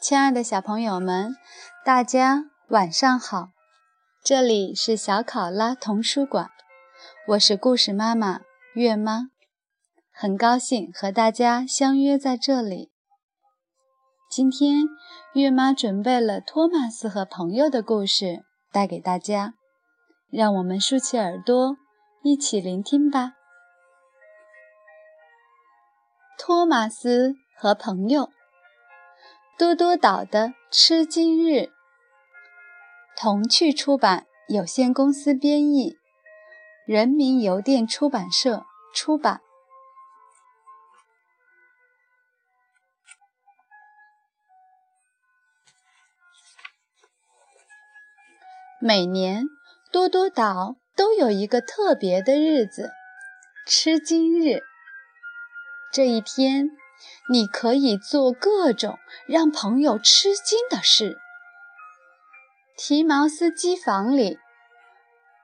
亲爱的小朋友们，大家晚上好！这里是小考拉童书馆，我是故事妈妈月妈，很高兴和大家相约在这里。今天月妈准备了托马斯和朋友的故事带给大家，让我们竖起耳朵一起聆听吧。托马斯和朋友。多多岛的吃惊日，童趣出版有限公司编译，人民邮电出版社出版。每年多多岛都有一个特别的日子——吃惊日。这一天。你可以做各种让朋友吃惊的事。提毛斯机房里，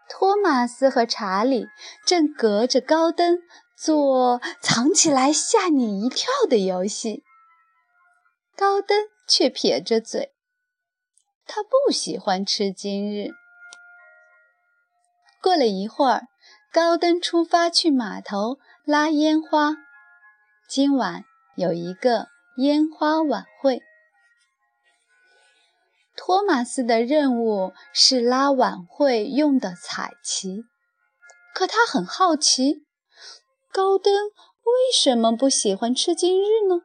托马斯和查理正隔着高灯做藏起来吓你一跳的游戏。高登却撇着嘴，他不喜欢吃惊日。过了一会儿，高登出发去码头拉烟花。今晚。有一个烟花晚会，托马斯的任务是拉晚会用的彩旗。可他很好奇，高登为什么不喜欢吃今日呢？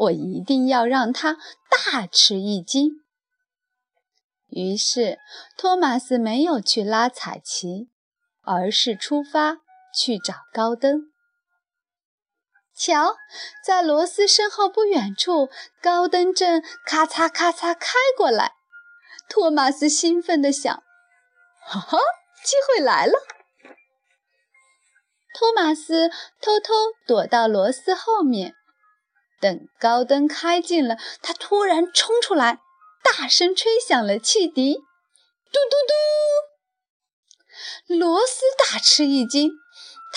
我一定要让他大吃一惊。于是，托马斯没有去拉彩旗，而是出发去找高登。瞧，在罗斯身后不远处，高登正咔嚓咔嚓开过来。托马斯兴奋地想：“哈哈，机会来了！”托马斯偷偷躲到罗斯后面，等高登开近了，他突然冲出来，大声吹响了汽笛，嘟嘟嘟！罗斯大吃一惊。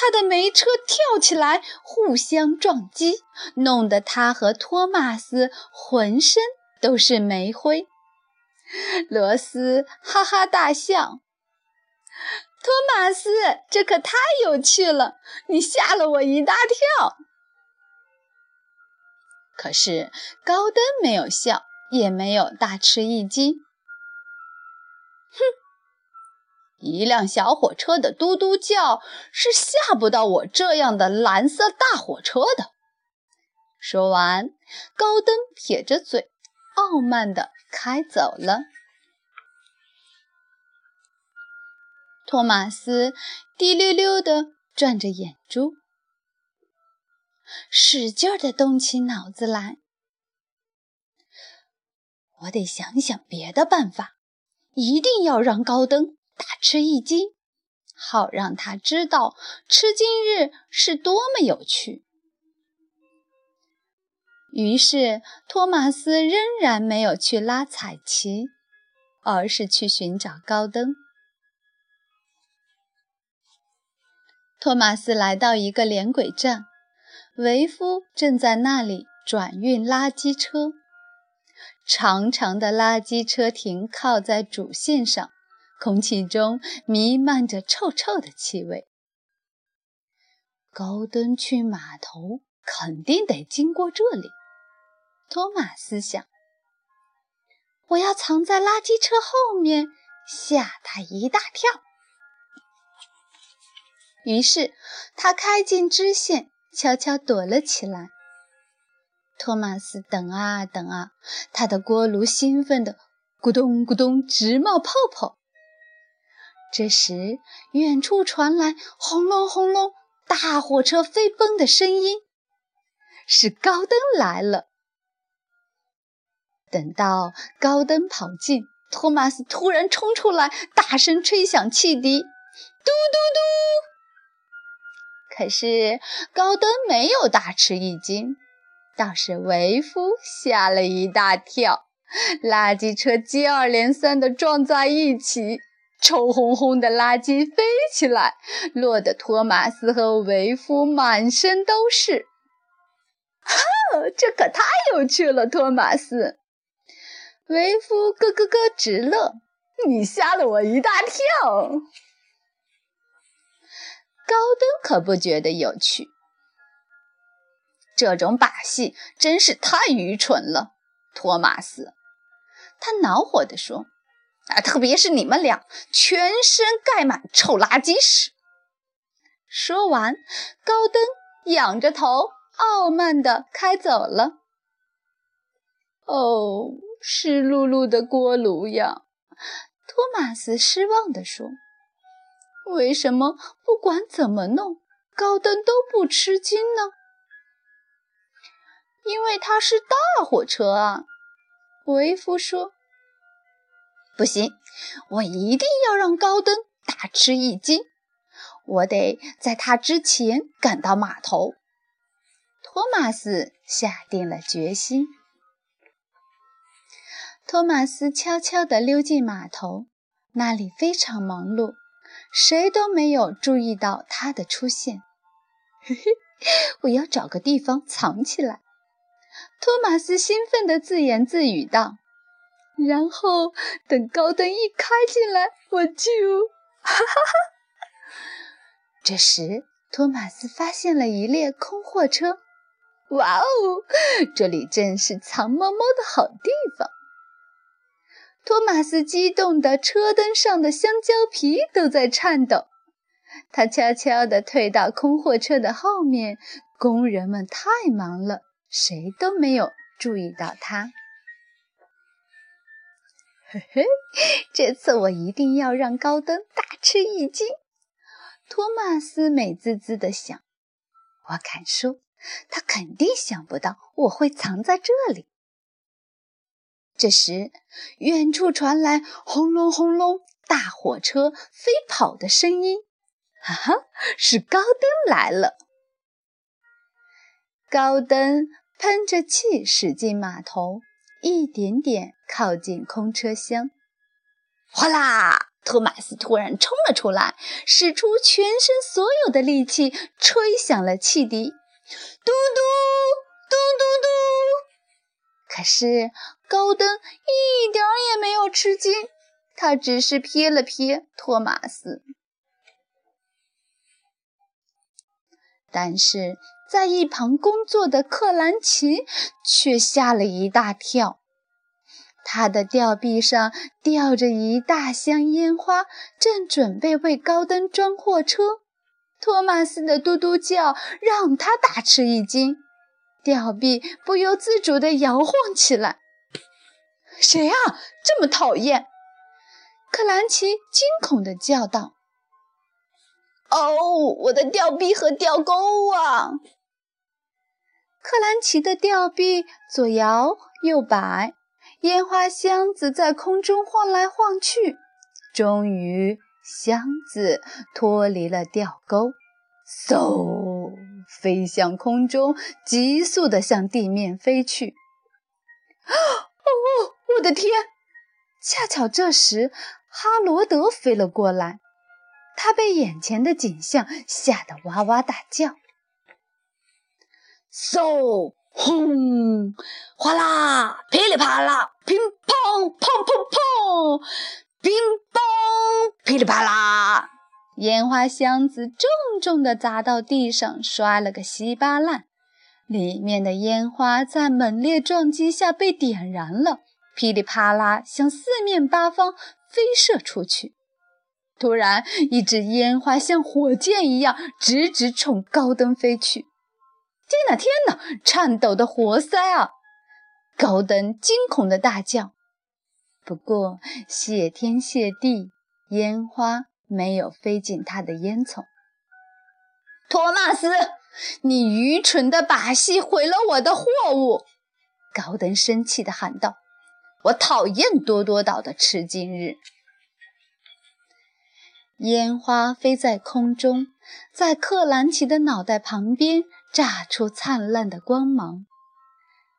他的煤车跳起来，互相撞击，弄得他和托马斯浑身都是煤灰。罗斯哈哈大笑：“托马斯，这可太有趣了！你吓了我一大跳。”可是高登没有笑，也没有大吃一惊。哼！一辆小火车的嘟嘟叫是吓不到我这样的蓝色大火车的。说完，高登撇着嘴，傲慢地开走了。托马斯滴溜溜地转着眼珠，使劲地动起脑子来。我得想想别的办法，一定要让高登。大吃一惊，好让他知道吃惊日是多么有趣。于是，托马斯仍然没有去拉彩旗，而是去寻找高登。托马斯来到一个连轨站，维夫正在那里转运垃圾车。长长的垃圾车停靠在主线上。空气中弥漫着臭臭的气味。高登去码头肯定得经过这里，托马斯想。我要藏在垃圾车后面，吓他一大跳。于是他开进支线，悄悄躲了起来。托马斯等啊等啊，他的锅炉兴奋得咕咚咕咚直冒泡泡。这时，远处传来轰隆轰隆大火车飞奔的声音，是高登来了。等到高登跑近，托马斯突然冲出来，大声吹响汽笛，嘟嘟嘟。可是高登没有大吃一惊，倒是维夫吓了一大跳，垃圾车接二连三地撞在一起。臭烘烘的垃圾飞起来，落得托马斯和维夫满身都是。哈！这可太有趣了，托马斯！维夫咯咯咯直乐，你吓了我一大跳。高登可不觉得有趣，这种把戏真是太愚蠢了，托马斯。他恼火地说：“啊，特别是你们俩，全身盖满臭垃圾屎。”说完，高登仰着头，傲慢地开走了。哦，湿漉漉的锅炉呀！托马斯失望地说：“为什么不管怎么弄，高登都不吃惊呢？”因为它是大火车啊！维夫说：“不行，我一定要让高登大吃一惊。”我得在他之前赶到码头。托马斯下定了决心。托马斯悄悄地溜进码头，那里非常忙碌，谁都没有注意到他的出现。嘿嘿，我要找个地方藏起来。托马斯兴奋地自言自语道。然后等高灯一开进来，我就……哈哈哈。这时，托马斯发现了一列空货车。哇哦，这里真是藏猫猫的好地方！托马斯激动的车灯上的香蕉皮都在颤抖。他悄悄地退到空货车的后面，工人们太忙了，谁都没有注意到他。嘿嘿，这次我一定要让高登大吃一惊。托马斯美滋滋地想：“我敢说，他肯定想不到我会藏在这里。”这时，远处传来轰隆轰隆大火车飞跑的声音。哈哈，是高登来了！高登喷着气驶进码头，一点点靠近空车厢。哗啦！托马斯突然冲了出来，使出全身所有的力气，吹响了汽笛，嘟嘟嘟嘟嘟。可是高登一点儿也没有吃惊，他只是瞥了瞥托马斯。但是在一旁工作的克兰奇却吓了一大跳。他的吊臂上吊着一大箱烟花，正准备为高登装货车。托马斯的嘟嘟叫让他大吃一惊，吊臂不由自主地摇晃起来。谁啊，这么讨厌？克兰奇惊恐地叫道：“哦，我的吊臂和吊钩啊！”克兰奇的吊臂左摇右摆。烟花箱子在空中晃来晃去，终于箱子脱离了吊钩，嗖，飞向空中，急速地向地面飞去。哦，我的天！恰巧这时，哈罗德飞了过来，他被眼前的景象吓得哇哇大叫。嗖！轰！哗啦！噼里啪啦！乒乓！砰砰砰！乒乓！噼里啪啦！烟花箱子重重地砸到地上，摔了个稀巴烂。里面的烟花在猛烈撞击下被点燃了，噼里啪啦向四面八方飞射出去。突然，一支烟花像火箭一样，直直冲高登飞去。天哪，天哪！颤抖的活塞啊！高登惊恐的大叫。不过谢天谢地，烟花没有飞进他的烟囱。托马斯，你愚蠢的把戏毁了我的货物！高登生气地喊道：“我讨厌多多岛的吃惊日。”烟花飞在空中，在克兰奇的脑袋旁边。炸出灿烂的光芒，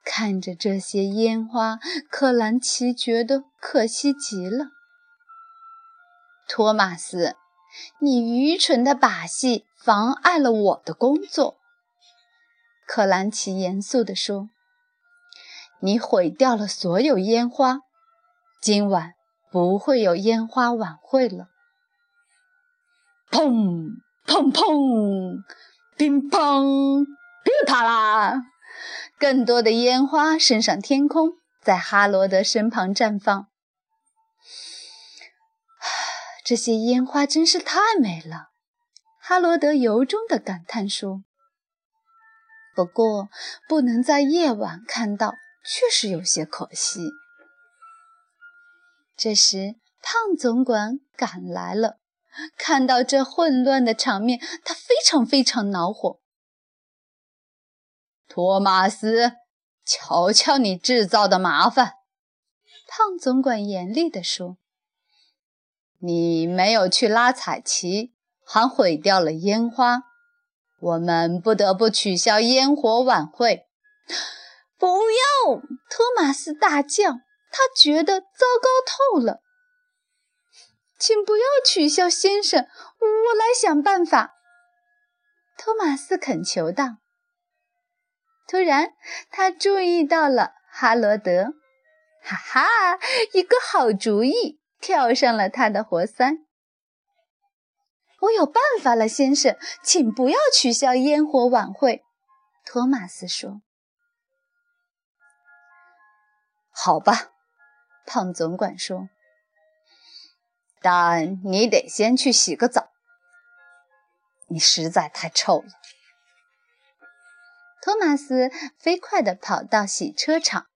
看着这些烟花，克兰奇觉得可惜极了。托马斯，你愚蠢的把戏妨碍了我的工作。克兰奇严肃地说：“你毁掉了所有烟花，今晚不会有烟花晚会了。”砰砰砰，乒乓噼里啪啦，更多的烟花升上天空，在哈罗德身旁绽放。这些烟花真是太美了，哈罗德由衷的感叹说。不过，不能在夜晚看到，确实有些可惜。这时，胖总管赶来了。看到这混乱的场面，他非常非常恼火。托马斯，瞧瞧你制造的麻烦！胖总管严厉地说：“你没有去拉彩旗，还毁掉了烟花，我们不得不取消烟火晚会。”不要！托马斯大叫，他觉得糟糕透了。请不要取消，先生，我来想办法。”托马斯恳求道。突然，他注意到了哈罗德，哈哈，一个好主意，跳上了他的活塞。我有办法了，先生，请不要取消烟火晚会。”托马斯说。“好吧。”胖总管说。但你得先去洗个澡，你实在太臭了。托马斯飞快地跑到洗车场，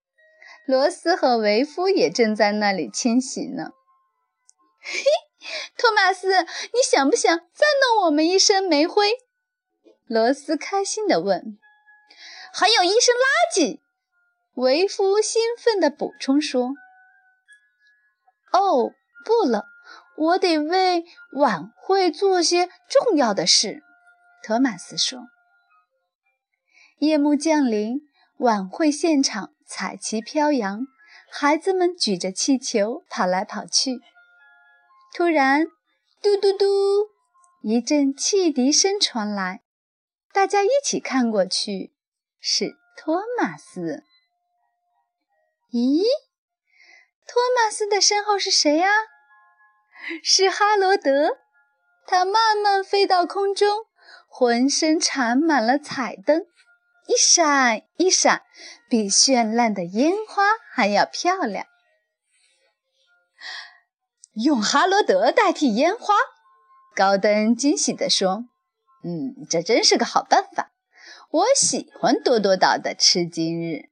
罗斯和维夫也正在那里清洗呢。嘿，托马斯，你想不想再弄我们一身煤灰？罗斯开心地问。还有一身垃圾，维夫兴奋地补充说。哦，不了。我得为晚会做些重要的事，托马斯说。夜幕降临，晚会现场彩旗飘扬，孩子们举着气球跑来跑去。突然，嘟嘟嘟，一阵汽笛声传来，大家一起看过去，是托马斯。咦，托马斯的身后是谁呀？是哈罗德，他慢慢飞到空中，浑身缠满了彩灯，一闪一闪，比绚烂的烟花还要漂亮。用哈罗德代替烟花，高登惊喜地说：“嗯，这真是个好办法。我喜欢多多岛的吃惊日。”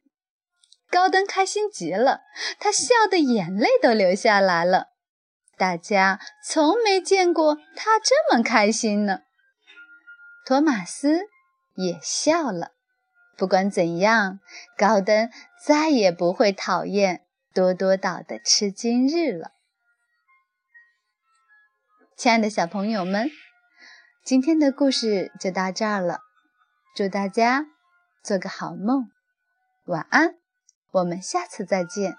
高登开心极了，他笑得眼泪都流下来了。大家从没见过他这么开心呢。托马斯也笑了。不管怎样，高登再也不会讨厌多多岛的吃惊日了。亲爱的小朋友们，今天的故事就到这儿了。祝大家做个好梦，晚安。我们下次再见。